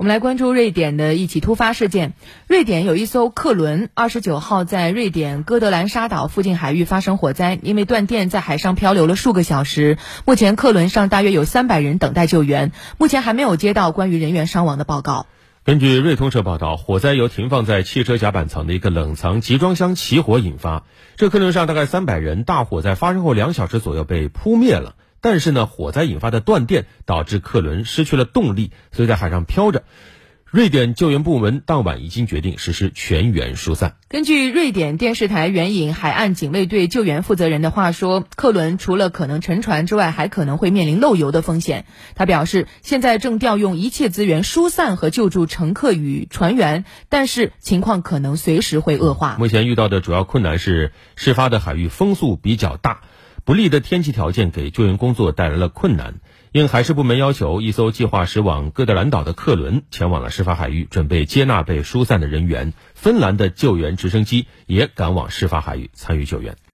我们来关注瑞典的一起突发事件。瑞典有一艘客轮，二十九号在瑞典哥德兰沙岛附近海域发生火灾，因为断电，在海上漂流了数个小时。目前客轮上大约有三百人等待救援，目前还没有接到关于人员伤亡的报告。根据瑞通社报道，火灾由停放在汽车甲板层的一个冷藏集装箱起火引发。这客轮上大概三百人，大火在发生后两小时左右被扑灭了。但是呢，火灾引发的断电导致客轮失去了动力，所以在海上漂着。瑞典救援部门当晚已经决定实施全员疏散。根据瑞典电视台援引海岸警卫队救援负责人的话说，客轮除了可能沉船之外，还可能会面临漏油的风险。他表示，现在正调用一切资源疏散和救助乘客与船员，但是情况可能随时会恶化。目前遇到的主要困难是事发的海域风速比较大。不利的天气条件给救援工作带来了困难。应海事部门要求，一艘计划驶往哥德兰岛的客轮前往了事发海域，准备接纳被疏散的人员。芬兰的救援直升机也赶往事发海域参与救援。